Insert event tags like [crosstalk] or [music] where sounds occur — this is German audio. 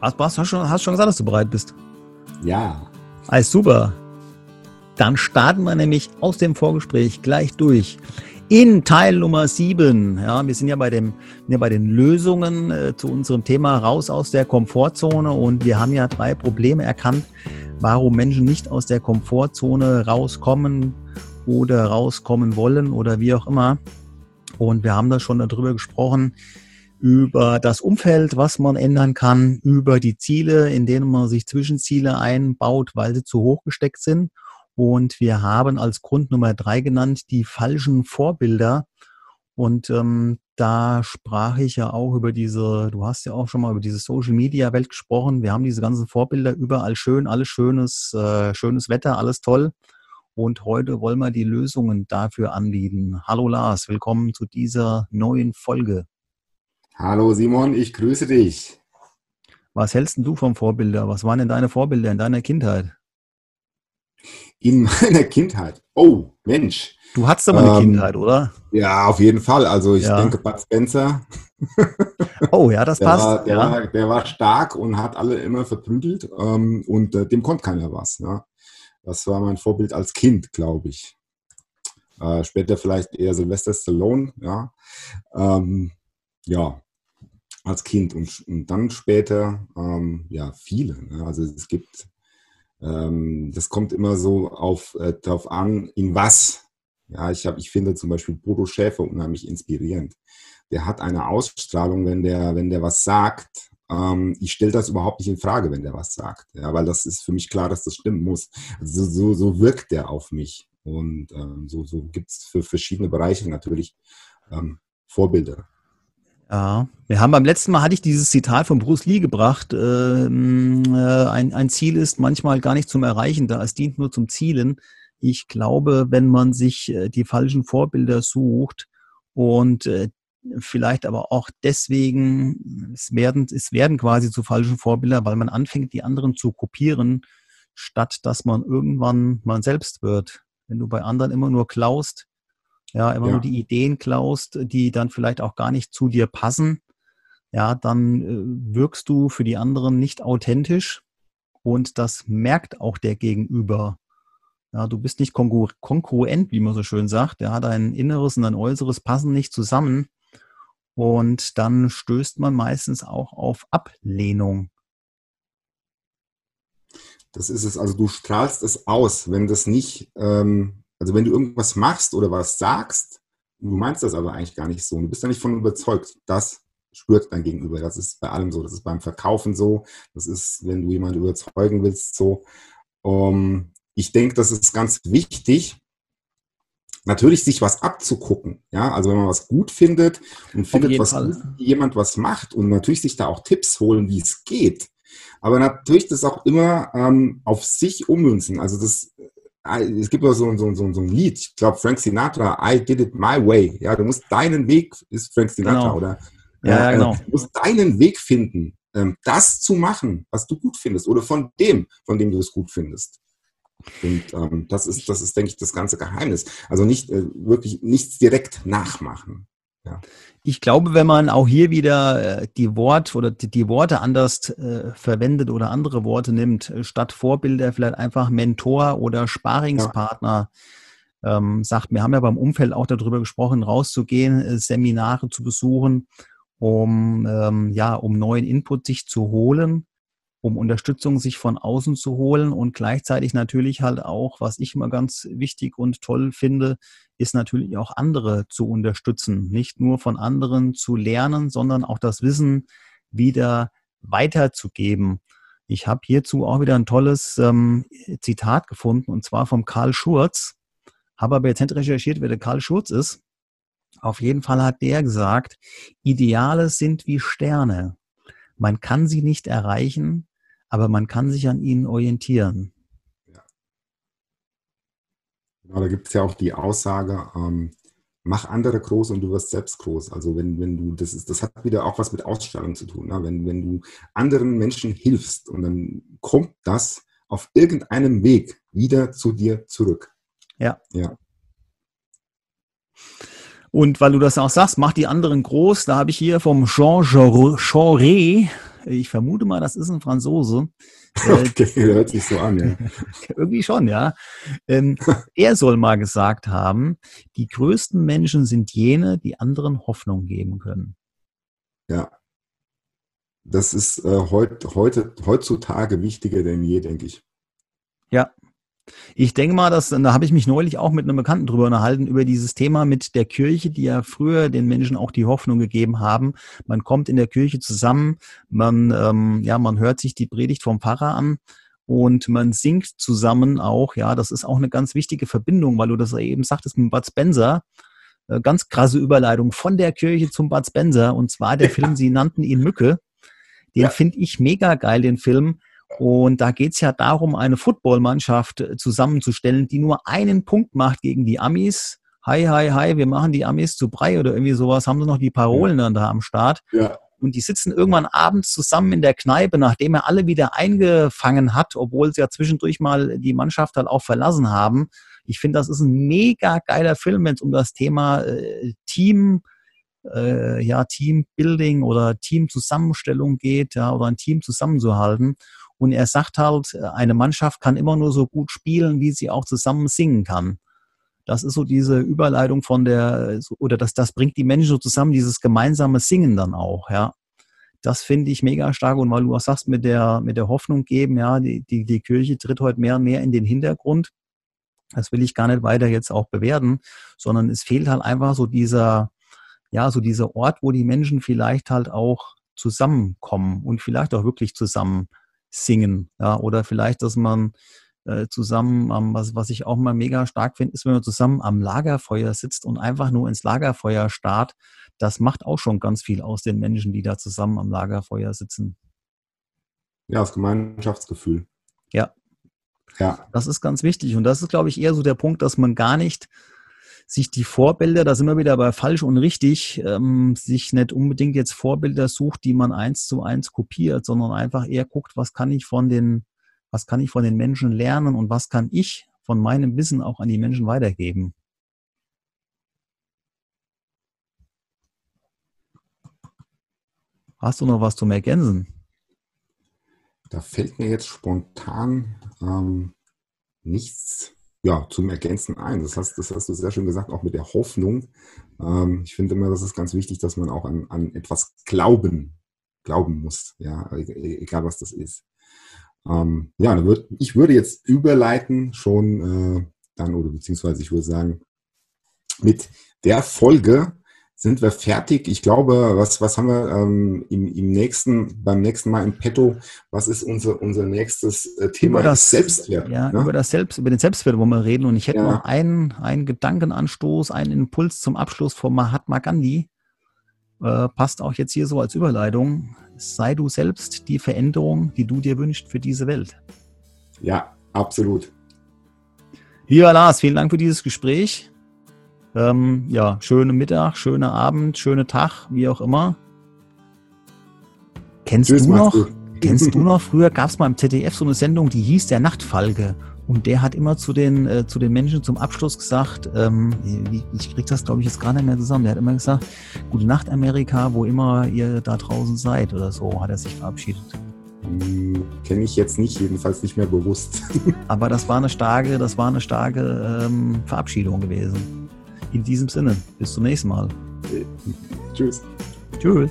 Was, was, hast, schon, hast schon gesagt, dass du bereit bist? Ja. Alles super. Dann starten wir nämlich aus dem Vorgespräch gleich durch. In Teil Nummer 7, ja, wir sind ja bei, dem, ja bei den Lösungen äh, zu unserem Thema raus aus der Komfortzone und wir haben ja drei Probleme erkannt, warum Menschen nicht aus der Komfortzone rauskommen oder rauskommen wollen oder wie auch immer. Und wir haben da schon darüber gesprochen, über das Umfeld, was man ändern kann, über die Ziele, in denen man sich Zwischenziele einbaut, weil sie zu hoch gesteckt sind. Und wir haben als Grund Nummer drei genannt die falschen Vorbilder. Und ähm, da sprach ich ja auch über diese, du hast ja auch schon mal über diese Social Media Welt gesprochen. Wir haben diese ganzen Vorbilder überall schön, alles schönes, äh, schönes Wetter, alles toll. Und heute wollen wir die Lösungen dafür anbieten. Hallo Lars, willkommen zu dieser neuen Folge. Hallo Simon, ich grüße dich. Was hältst du vom Vorbilder? Was waren denn deine Vorbilder in deiner Kindheit? In [laughs] meiner Kindheit? Oh, Mensch. Du hattest aber eine ähm, Kindheit, oder? Ja, auf jeden Fall. Also ich ja. denke, Bud Spencer. [laughs] Oh ja, das der passt. War, der, ja. War, der, war, stark und hat alle immer verprügelt ähm, und äh, dem konnte keiner was. Ja. Das war mein Vorbild als Kind, glaube ich. Äh, später vielleicht eher Sylvester Stallone, ja. Ähm, ja, als Kind und, und dann später, ähm, ja, viele. Ne? Also es gibt, ähm, das kommt immer so auf, äh, darauf an, in was. Ja, ich, hab, ich finde zum Beispiel Bodo Schäfer unheimlich inspirierend. Der hat eine Ausstrahlung, wenn der, wenn der was sagt. Ähm, ich stelle das überhaupt nicht in Frage, wenn der was sagt. Ja, weil das ist für mich klar, dass das stimmen muss. Also so, so wirkt der auf mich. Und ähm, so, so gibt es für verschiedene Bereiche natürlich ähm, Vorbilder. Ja, wir haben beim letzten Mal hatte ich dieses Zitat von Bruce Lee gebracht. Ähm, äh, ein, ein Ziel ist manchmal gar nicht zum Erreichen da, es dient nur zum Zielen. Ich glaube, wenn man sich äh, die falschen Vorbilder sucht und äh, vielleicht aber auch deswegen, es werden, es werden quasi zu falschen Vorbilder, weil man anfängt, die anderen zu kopieren, statt dass man irgendwann man selbst wird. Wenn du bei anderen immer nur klaust, ja, immer ja. nur die Ideen klaust, die dann vielleicht auch gar nicht zu dir passen, ja, dann äh, wirkst du für die anderen nicht authentisch und das merkt auch der Gegenüber. Ja, du bist nicht kongruent, wie man so schön sagt. Ja, dein Inneres und dein Äußeres passen nicht zusammen. Und dann stößt man meistens auch auf Ablehnung. Das ist es. Also du strahlst es aus, wenn das nicht ähm, also wenn du irgendwas machst oder was sagst, du meinst das aber eigentlich gar nicht so, du bist da nicht von überzeugt, das spürt dein Gegenüber. Das ist bei allem so. Das ist beim Verkaufen so. Das ist, wenn du jemanden überzeugen willst, so. Um, ich denke, das ist ganz wichtig, natürlich sich was abzugucken. Ja, also wenn man was gut findet und findet, was gut, jemand was macht und natürlich sich da auch Tipps holen, wie es geht. Aber natürlich das auch immer ähm, auf sich ummünzen. Also das es gibt auch so, so, so, so ein Lied, ich glaube Frank Sinatra, I did it my way. Ja, du musst deinen Weg, ist Frank Sinatra, genau. oder? Ja, äh, genau. Du musst deinen Weg finden, ähm, das zu machen, was du gut findest, oder von dem, von dem du es gut findest. Und ähm, das ist, das ist, denke ich, das ganze Geheimnis. Also nicht äh, wirklich nichts direkt nachmachen. Ja. Ich glaube, wenn man auch hier wieder äh, die Wort oder die, Worte anders äh, verwendet oder andere Worte nimmt, äh, statt Vorbilder vielleicht einfach Mentor oder Sparingspartner ja. ähm, sagt, wir haben ja beim Umfeld auch darüber gesprochen, rauszugehen, äh, Seminare zu besuchen, um ähm, ja, um neuen Input sich zu holen um Unterstützung sich von außen zu holen und gleichzeitig natürlich halt auch, was ich immer ganz wichtig und toll finde, ist natürlich auch andere zu unterstützen. Nicht nur von anderen zu lernen, sondern auch das Wissen wieder weiterzugeben. Ich habe hierzu auch wieder ein tolles ähm, Zitat gefunden und zwar vom Karl Schurz. Habe aber jetzt nicht recherchiert, wer der Karl Schurz ist. Auf jeden Fall hat der gesagt, Ideale sind wie Sterne. Man kann sie nicht erreichen, aber man kann sich an ihnen orientieren. Ja. Genau, da gibt es ja auch die Aussage, ähm, mach andere groß und du wirst selbst groß. Also wenn, wenn du, das ist, das hat wieder auch was mit Ausstrahlung zu tun. Ne? Wenn, wenn du anderen Menschen hilfst und dann kommt das auf irgendeinem Weg wieder zu dir zurück. Ja. Ja. Und weil du das auch sagst, mach die anderen groß, da habe ich hier vom Jean Jaurès ich vermute mal, das ist ein Franzose. [laughs] Äh, okay, hört sich so an, ja. [laughs] Irgendwie schon, ja. Ähm, [laughs] er soll mal gesagt haben, die größten Menschen sind jene, die anderen Hoffnung geben können. Ja. Das ist äh, heut, heute, heutzutage wichtiger denn je, denke ich. Ja, ich denke mal, dass, da habe ich mich neulich auch mit einem Bekannten drüber unterhalten, über dieses Thema mit der Kirche, die ja früher den Menschen auch die Hoffnung gegeben haben. Man kommt in der Kirche zusammen, man, ähm, ja, man hört sich die Predigt vom Pfarrer an und man singt zusammen auch, ja, das ist auch eine ganz wichtige Verbindung, weil du das eben sagtest mit Bud Spencer. Äh, ganz krasse Überleitung von der Kirche zum Bud Spencer und zwar der Film, sie nannten ihn Mücke. Den ja. finde ich mega geil, den Film und da geht es ja darum, eine Footballmannschaft äh, zusammenzustellen, die nur einen Punkt macht gegen die Amis. Hi, hi, hi, wir machen die Amis zu Brei oder irgendwie sowas. Haben sie noch die Parolen dann da am Start? Ja. Und die sitzen irgendwann abends zusammen in der Kneipe, nachdem er alle wieder eingefangen hat, obwohl sie ja zwischendurch mal die Mannschaft halt auch verlassen haben. Ich finde, das ist ein mega geiler Film, wenn es um das Thema äh, Team, äh, ja, Teambuilding oder Teamzusammenstellung geht, ja, oder ein Team zusammenzuhalten. Und er sagt halt, eine Mannschaft kann immer nur so gut spielen, wie sie auch zusammen singen kann. Das ist so diese Überleitung von der, oder das, das bringt die Menschen so zusammen, dieses gemeinsame Singen dann auch, ja. Das finde ich mega stark. Und weil du was sagst mit der, mit der Hoffnung geben, ja, die, die, die Kirche tritt heute mehr und mehr in den Hintergrund. Das will ich gar nicht weiter jetzt auch bewerten, sondern es fehlt halt einfach so dieser, ja, so dieser Ort, wo die Menschen vielleicht halt auch zusammenkommen und vielleicht auch wirklich zusammen singen. Ja, oder vielleicht, dass man äh, zusammen, ähm, was, was ich auch mal mega stark finde, ist, wenn man zusammen am Lagerfeuer sitzt und einfach nur ins Lagerfeuer starrt. Das macht auch schon ganz viel aus den Menschen, die da zusammen am Lagerfeuer sitzen. Ja, das Gemeinschaftsgefühl. Ja. Ja. Das ist ganz wichtig. Und das ist, glaube ich, eher so der Punkt, dass man gar nicht sich die Vorbilder, da sind wir wieder bei falsch und richtig, ähm, sich nicht unbedingt jetzt Vorbilder sucht, die man eins zu eins kopiert, sondern einfach eher guckt, was kann ich von den, was kann ich von den Menschen lernen und was kann ich von meinem Wissen auch an die Menschen weitergeben. Hast du noch was zum Ergänzen? Da fällt mir jetzt spontan ähm, nichts ja, zum Ergänzen ein. Das hast, das hast du sehr schön gesagt, auch mit der Hoffnung. Ähm, ich finde immer, das ist ganz wichtig, dass man auch an, an etwas glauben, glauben muss, ja, e, e, egal was das ist. Ähm, ja, würd, ich würde jetzt überleiten schon äh, dann, oder beziehungsweise ich würde sagen, mit der Folge sind wir fertig. Ich glaube, was, was haben wir ähm, im, im nächsten, beim nächsten Mal im Petto? Was ist unser, unser nächstes äh, Thema? Über das Selbstwert. Ja, ne? über das Selbst, über den Selbstwert wollen wir reden. Und ich hätte ja. noch einen, einen Gedankenanstoß, einen Impuls zum Abschluss von Mahatma Gandhi. Äh, passt auch jetzt hier so als Überleitung. Sei du selbst die Veränderung, die du dir wünschst für diese Welt. Ja, absolut. Lieber Lars, vielen Dank für dieses Gespräch. Ähm, ja, schönen Mittag, schönen Abend, schönen Tag, wie auch immer. Kennst Tschüss, du noch? [laughs] Kennst du noch? Früher gab es mal im ZDF so eine Sendung, die hieß der Nachtfalke. Und der hat immer zu den, äh, zu den Menschen zum Abschluss gesagt, ähm, ich krieg das glaube ich jetzt gar nicht mehr zusammen, der hat immer gesagt, gute Nacht Amerika, wo immer ihr da draußen seid oder so, hat er sich verabschiedet. Hm, Kenne ich jetzt nicht, jedenfalls nicht mehr bewusst. [laughs] Aber das war eine starke, das war eine starke ähm, Verabschiedung gewesen. In diesem Sinne, bis zum nächsten Mal. Tschüss. Tschüss.